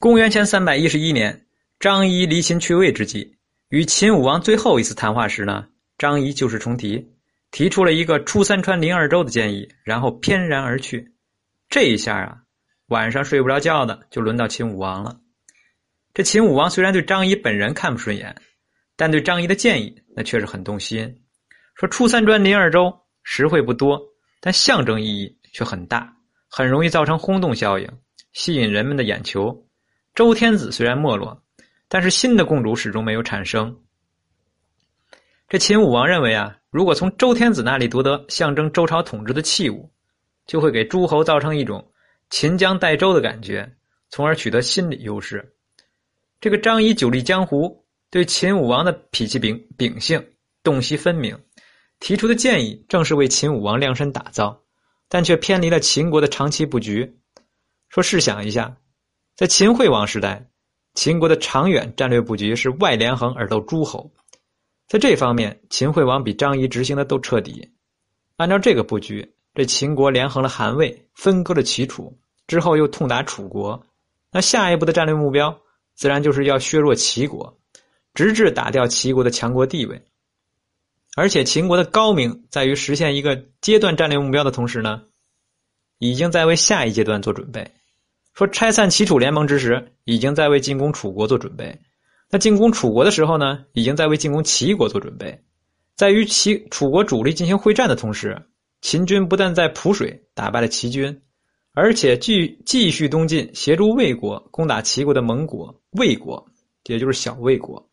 公元前三百一十一年，张仪离秦去魏之际，与秦武王最后一次谈话时呢，张仪旧事重提，提出了一个出三川临二州的建议，然后翩然而去。这一下啊，晚上睡不着觉的就轮到秦武王了。这秦武王虽然对张仪本人看不顺眼，但对张仪的建议那却是很动心。说出三川临二州，实惠不多，但象征意义却很大，很容易造成轰动效应，吸引人们的眼球。周天子虽然没落，但是新的共主始终没有产生。这秦武王认为啊，如果从周天子那里夺得象征周朝统治的器物，就会给诸侯造成一种秦将代周的感觉，从而取得心理优势。这个张仪久历江湖，对秦武王的脾气秉秉性洞悉分明，提出的建议正是为秦武王量身打造，但却偏离了秦国的长期布局。说试想一下。在秦惠王时代，秦国的长远战略布局是外连横而斗诸侯，在这方面，秦惠王比张仪执行的都彻底。按照这个布局，这秦国连横了韩魏，分割了齐楚，之后又痛打楚国，那下一步的战略目标，自然就是要削弱齐国，直至打掉齐国的强国地位。而且，秦国的高明在于实现一个阶段战略目标的同时呢，已经在为下一阶段做准备。说拆散齐楚联盟之时，已经在为进攻楚国做准备；那进攻楚国的时候呢，已经在为进攻齐国做准备。在与齐楚国主力进行会战的同时，秦军不但在濮水打败了齐军，而且继继续东进，协助魏国攻打齐国的盟国魏国，也就是小魏国。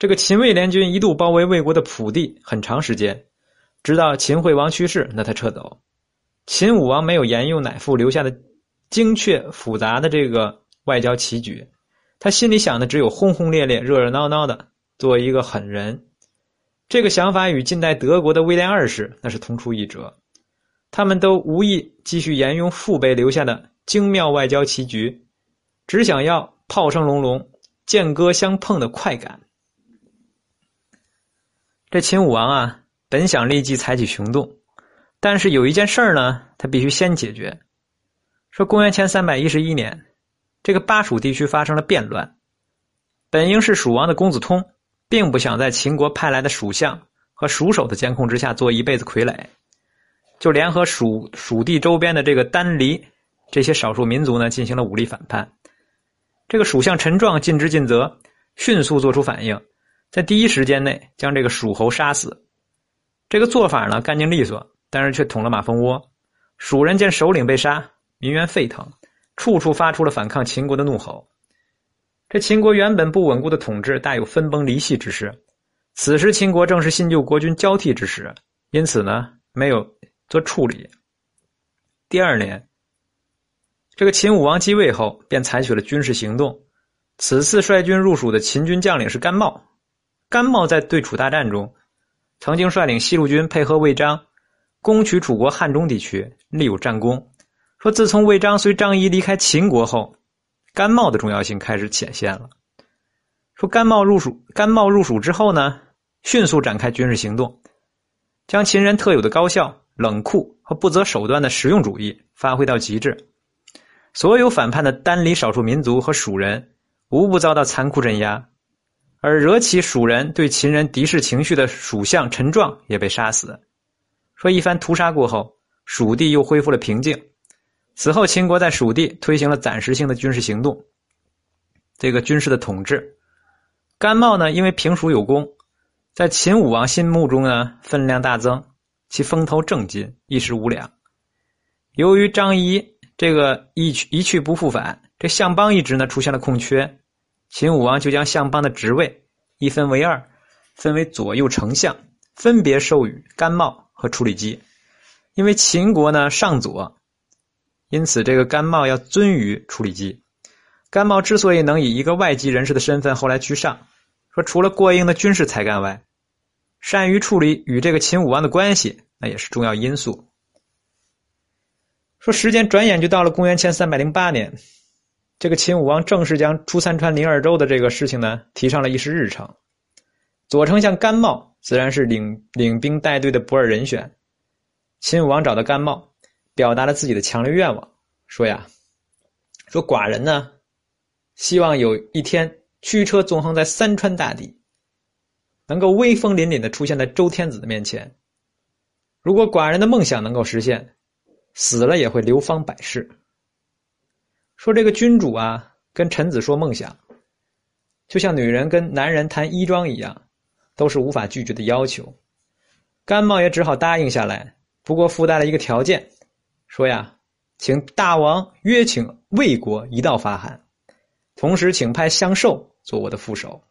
这个秦魏联军一度包围魏国的濮地很长时间，直到秦惠王去世，那才撤走。秦武王没有沿用乃父留下的。精确复杂的这个外交棋局，他心里想的只有轰轰烈烈、热热闹闹的做一个狠人。这个想法与近代德国的威廉二世那是同出一辙，他们都无意继续沿用父辈留下的精妙外交棋局，只想要炮声隆隆、剑戈相碰的快感。这秦武王啊，本想立即采取行动，但是有一件事儿呢，他必须先解决。说公元前三百一十一年，这个巴蜀地区发生了变乱。本应是蜀王的公子通，并不想在秦国派来的蜀相和蜀首的监控之下做一辈子傀儡，就联合蜀蜀地周边的这个丹黎这些少数民族呢，进行了武力反叛。这个蜀相陈壮尽职尽责，迅速做出反应，在第一时间内将这个蜀侯杀死。这个做法呢，干净利索，但是却捅了马蜂窝。蜀人见首领被杀。民怨沸腾，处处发出了反抗秦国的怒吼。这秦国原本不稳固的统治，大有分崩离析之势。此时秦国正是新旧国君交替之时，因此呢，没有做处理。第二年，这个秦武王继位后，便采取了军事行动。此次率军入蜀的秦军将领是甘茂。甘茂在对楚大战中，曾经率领西路军配合魏章，攻取楚国汉中地区，立有战功。说，自从魏章随张仪离开秦国后，甘茂的重要性开始显现了。说甘茂入蜀，甘茂入蜀之后呢，迅速展开军事行动，将秦人特有的高效、冷酷和不择手段的实用主义发挥到极致。所有反叛的丹离少数民族和蜀人，无不遭到残酷镇压，而惹起蜀人对秦人敌视情绪的蜀相陈壮也被杀死。说一番屠杀过后，蜀地又恢复了平静。此后，秦国在蜀地推行了暂时性的军事行动。这个军事的统治，甘茂呢，因为平蜀有功，在秦武王心目中呢分量大增，其风头正劲，一时无两。由于张仪这个一去一去不复返，这相邦一职呢出现了空缺，秦武王就将相邦的职位一分为二，分为左右丞相，分别授予甘茂和处理机。因为秦国呢上左。因此，这个甘茂要尊于处理机。甘茂之所以能以一个外籍人士的身份后来居上，说除了过硬的军事才干外，善于处理与这个秦武王的关系，那也是重要因素。说时间转眼就到了公元前三百零八年，这个秦武王正式将出三川临二州的这个事情呢提上了议事日程。左丞相甘茂自然是领领兵带队的不二人选。秦武王找到甘茂。表达了自己的强烈愿望，说呀，说寡人呢希望有一天驱车纵横在三川大地，能够威风凛凛的出现在周天子的面前。如果寡人的梦想能够实现，死了也会流芳百世。说这个君主啊，跟臣子说梦想，就像女人跟男人谈衣装一样，都是无法拒绝的要求。甘茂也只好答应下来，不过附带了一个条件，说呀，请大王约请魏国一道发函，同时请派相寿做我的副手。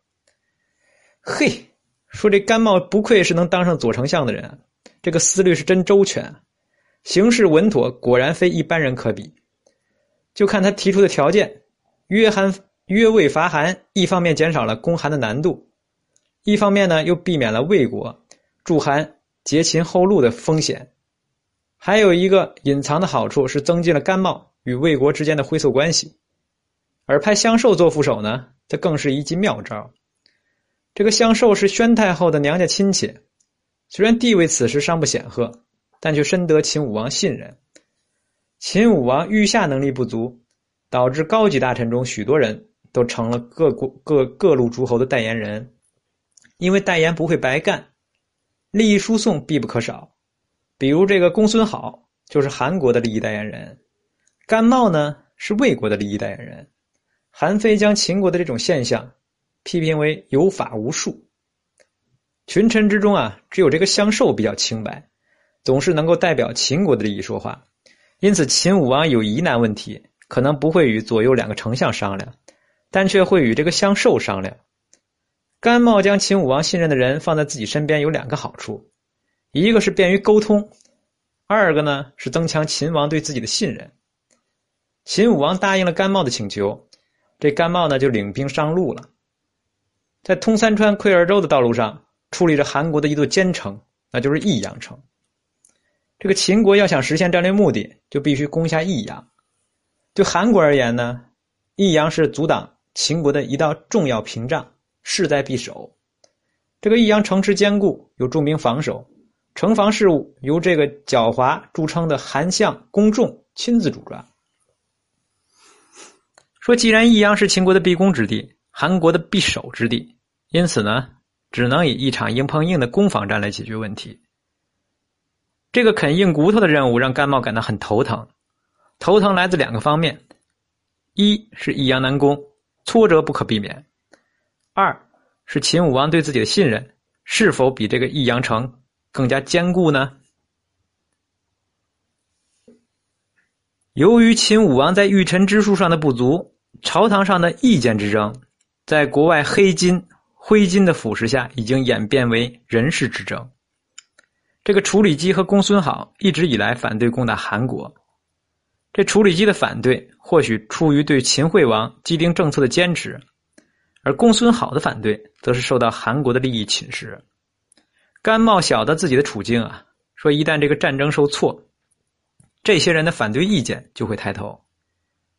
嘿，说这甘茂不愧是能当上左丞相的人，这个思虑是真周全，行事稳妥，果然非一般人可比。就看他提出的条件，约韩约魏伐韩，一方面减少了攻韩的难度，一方面呢又避免了魏国助韩截秦后路的风险。还有一个隐藏的好处是增进了甘茂与魏国之间的灰色关系。而派相寿做副手呢，这更是一计妙招。这个相寿是宣太后的娘家亲戚，虽然地位此时尚不显赫，但却深得秦武王信任。秦武王御下能力不足，导致高级大臣中许多人都成了各国各各路诸侯的代言人。因为代言不会白干，利益输送必不可少。比如这个公孙好就是韩国的利益代言人，甘茂呢是魏国的利益代言人。韩非将秦国的这种现象批评为有法无术。群臣之中啊，只有这个相寿比较清白，总是能够代表秦国的利益说话。因此，秦武王有疑难问题，可能不会与左右两个丞相商量，但却会与这个相寿商量。甘茂将秦武王信任的人放在自己身边有两个好处：一个是便于沟通，二个呢是增强秦王对自己的信任。秦武王答应了甘茂的请求，这甘茂呢就领兵上路了，在通三川、窥二州的道路上矗立着韩国的一座坚城，那就是益阳城。这个秦国要想实现战略目的，就必须攻下益阳。对韩国而言呢，益阳是阻挡秦国的一道重要屏障，势在必守。这个益阳城池坚固，有重兵防守，城防事务由这个狡猾著称的韩相公仲亲自主抓。说，既然益阳是秦国的必攻之地，韩国的必守之地，因此呢，只能以一场硬碰硬的攻防战来解决问题。这个啃硬骨头的任务让甘茂感到很头疼，头疼来自两个方面：一是益阳难攻，挫折不可避免；二是秦武王对自己的信任是否比这个益阳城更加坚固呢？由于秦武王在御臣之术上的不足，朝堂上的意见之争，在国外黑金、灰金的腐蚀下，已经演变为人事之争。这个处理机和公孙好一直以来反对攻打韩国，这处理机的反对或许出于对秦惠王既定政策的坚持，而公孙好的反对则是受到韩国的利益侵蚀。甘茂晓得自己的处境啊，说一旦这个战争受挫，这些人的反对意见就会抬头。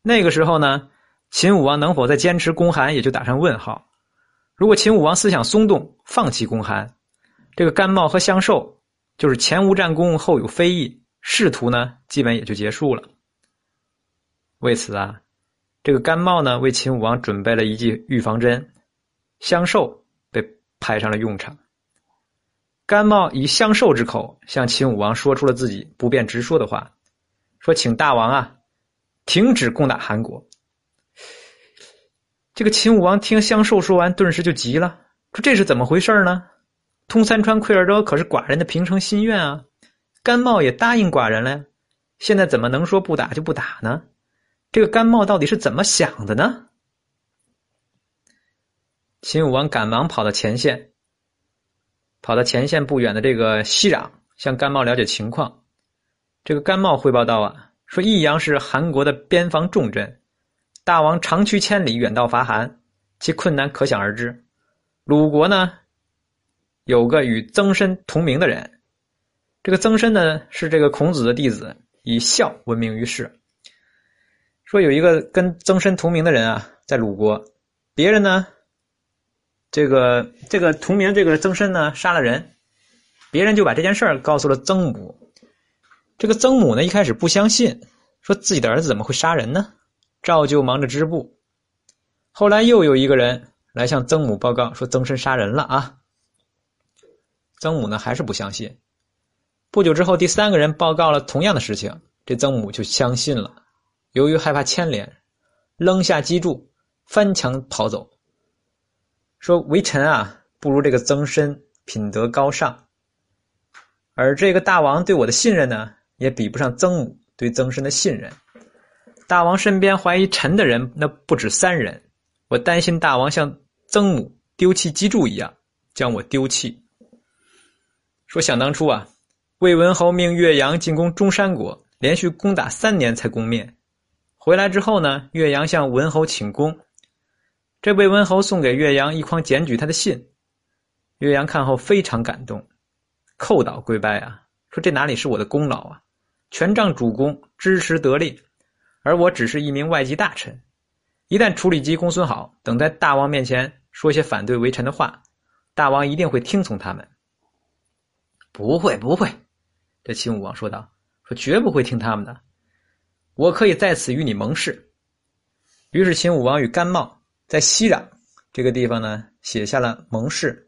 那个时候呢，秦武王能否再坚持攻韩，也就打上问号。如果秦武王思想松动，放弃攻韩，这个甘茂和相寿。就是前无战功，后有非议，仕途呢，基本也就结束了。为此啊，这个甘茂呢，为秦武王准备了一剂预防针，相寿被派上了用场。甘茂以相寿之口向秦武王说出了自己不便直说的话，说：“请大王啊，停止攻打韩国。”这个秦武王听相寿说完，顿时就急了，说：“这是怎么回事呢？”通三川、窥二州可是寡人的平生心愿啊！甘茂也答应寡人了，现在怎么能说不打就不打呢？这个甘茂到底是怎么想的呢？秦武王赶忙跑到前线，跑到前线不远的这个西壤，向甘茂了解情况。这个甘茂汇报道啊，说益阳是韩国的边防重镇，大王长驱千里远道伐韩，其困难可想而知。鲁国呢？有个与曾参同名的人，这个曾参呢是这个孔子的弟子，以孝闻名于世。说有一个跟曾参同名的人啊，在鲁国，别人呢，这个这个同名这个曾参呢杀了人，别人就把这件事儿告诉了曾母。这个曾母呢一开始不相信，说自己的儿子怎么会杀人呢？照旧忙着织布。后来又有一个人来向曾母报告说曾参杀人了啊。曾母呢还是不相信。不久之后，第三个人报告了同样的事情，这曾母就相信了。由于害怕牵连，扔下机柱，翻墙跑走。说为臣啊，不如这个曾参品德高尚，而这个大王对我的信任呢，也比不上曾母对曾参的信任。大王身边怀疑臣的人那不止三人，我担心大王像曾母丢弃机杼一样将我丢弃。说想当初啊，魏文侯命岳阳进攻中山国，连续攻打三年才攻灭。回来之后呢，岳阳向文侯请功，这魏文侯送给岳阳一筐检举他的信，岳阳看后非常感动，叩倒跪拜啊，说这哪里是我的功劳啊，全仗主公支持得力。而我只是一名外籍大臣，一旦处理机公孙好等在大王面前说些反对微臣的话，大王一定会听从他们。不会，不会，这秦武王说道：“说绝不会听他们的，我可以在此与你盟誓。”于是秦武王与甘茂在西壤这个地方呢写下了盟誓，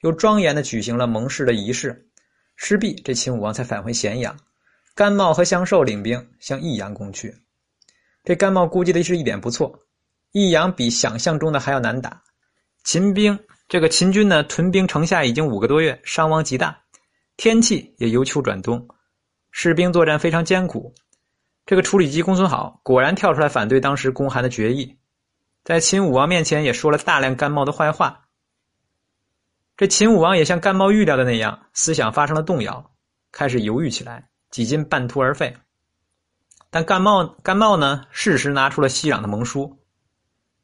又庄严的举行了盟誓的仪式。失毕，这秦武王才返回咸阳，甘茂和相寿领兵向益阳攻去。这甘茂估计的是一点不错，益阳比想象中的还要难打。秦兵这个秦军呢，屯兵城下已经五个多月，伤亡极大，天气也由秋转冬，士兵作战非常艰苦。这个处理机公孙好果然跳出来反对当时公韩的决议，在秦武王面前也说了大量甘茂的坏话。这秦武王也像甘茂预料的那样，思想发生了动摇，开始犹豫起来，几近半途而废。但甘茂甘茂呢，适时拿出了西壤的盟书。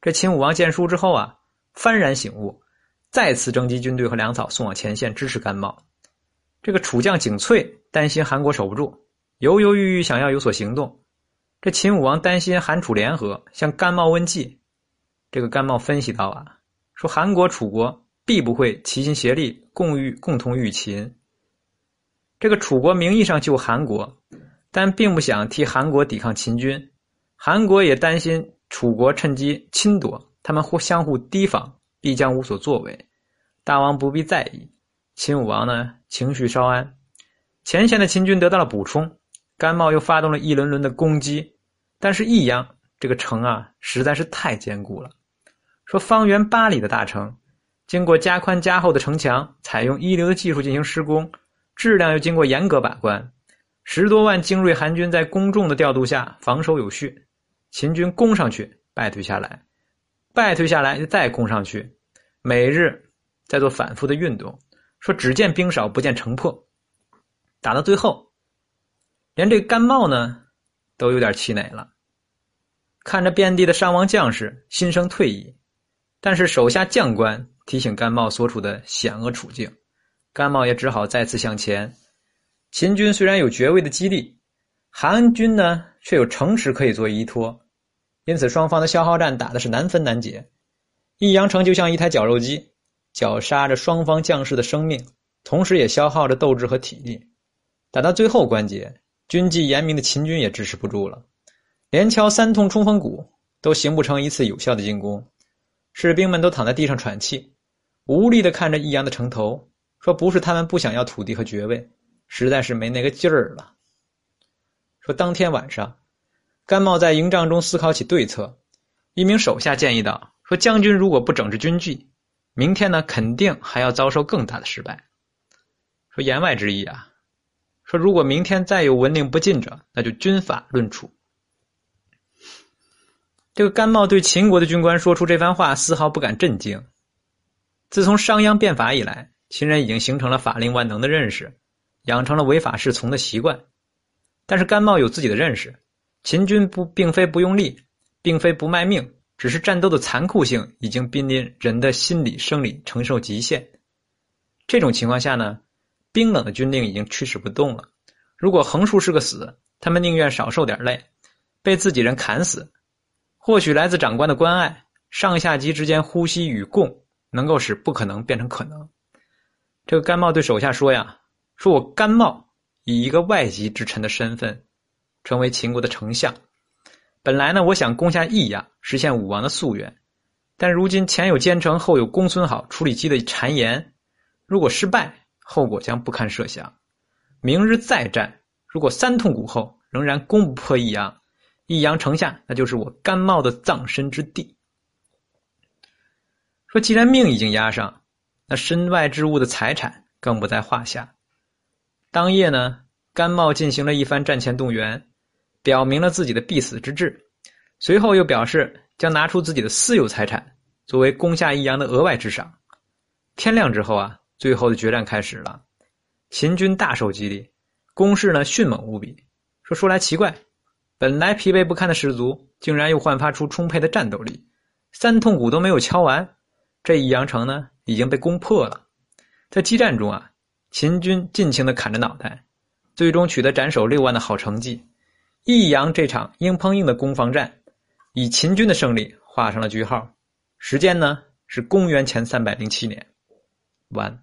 这秦武王见书之后啊，幡然醒悟，再次征集军队和粮草送往前线支持甘茂。这个楚将景翠担心韩国守不住，犹犹豫豫想要有所行动。这秦武王担心韩楚联合，向甘茂问计。这个甘茂分析到啊，说韩国楚国必不会齐心协力共御共同御秦。这个楚国名义上救韩国。但并不想替韩国抵抗秦军，韩国也担心楚国趁机侵夺，他们互相互提防，必将无所作为。大王不必在意。秦武王呢，情绪稍安，前线的秦军得到了补充，甘茂又发动了一轮轮的攻击，但是益阳这个城啊，实在是太坚固了。说方圆八里的大城，经过加宽加厚的城墙，采用一流的技术进行施工，质量又经过严格把关。十多万精锐韩军在公众的调度下防守有序，秦军攻上去败退下来，败退下来再攻上去，每日在做反复的运动。说只见兵少不见城破，打到最后，连这甘茂呢都有点气馁了。看着遍地的伤亡将士，心生退意。但是手下将官提醒甘茂所处的险恶处境，甘茂也只好再次向前。秦军虽然有爵位的激励，韩军呢却有城池可以做依托，因此双方的消耗战打的是难分难解。益阳城就像一台绞肉机，绞杀着双方将士的生命，同时也消耗着斗志和体力。打到最后关节，军纪严明的秦军也支持不住了，连敲三通冲锋鼓都形不成一次有效的进攻，士兵们都躺在地上喘气，无力的看着益阳的城头，说不是他们不想要土地和爵位。实在是没那个劲儿了。说当天晚上，甘茂在营帐中思考起对策。一名手下建议道：“说将军如果不整治军纪，明天呢肯定还要遭受更大的失败。”说言外之意啊，说如果明天再有文令不进者，那就军法论处。这个甘茂对秦国的军官说出这番话，丝毫不敢震惊。自从商鞅变法以来，秦人已经形成了法令万能的认识。养成了违法是从的习惯，但是甘茂有自己的认识。秦军不并非不用力，并非不卖命，只是战斗的残酷性已经濒临人的心理生理承受极限。这种情况下呢，冰冷的军令已经驱使不动了。如果横竖是个死，他们宁愿少受点累，被自己人砍死。或许来自长官的关爱，上下级之间呼吸与共，能够使不可能变成可能。这个甘茂对手下说呀。说我甘茂以一个外籍之臣的身份，成为秦国的丞相。本来呢，我想攻下益阳，实现武王的夙愿。但如今前有奸臣，后有公孙好处理机的谗言，如果失败，后果将不堪设想。明日再战，如果三通谷后仍然攻不破益阳，益阳城下那就是我甘茂的葬身之地。说既然命已经押上，那身外之物的财产更不在话下。当夜呢，甘茂进行了一番战前动员，表明了自己的必死之志，随后又表示。将拿出自己的私有财产作为攻下益阳的额外之赏。天亮之后啊，最后的决战开始了。秦军大受激励，攻势呢迅猛无比。说说来奇怪，本来疲惫不堪的士卒，竟然又焕发出充沛的战斗力。三通鼓都没有敲完，这益阳城呢已经被攻破了。在激战中啊，秦军尽情的砍着脑袋，最终取得斩首六万的好成绩。益阳这场硬碰硬的攻防战。以秦军的胜利画上了句号，时间呢是公元前三百零七年，完。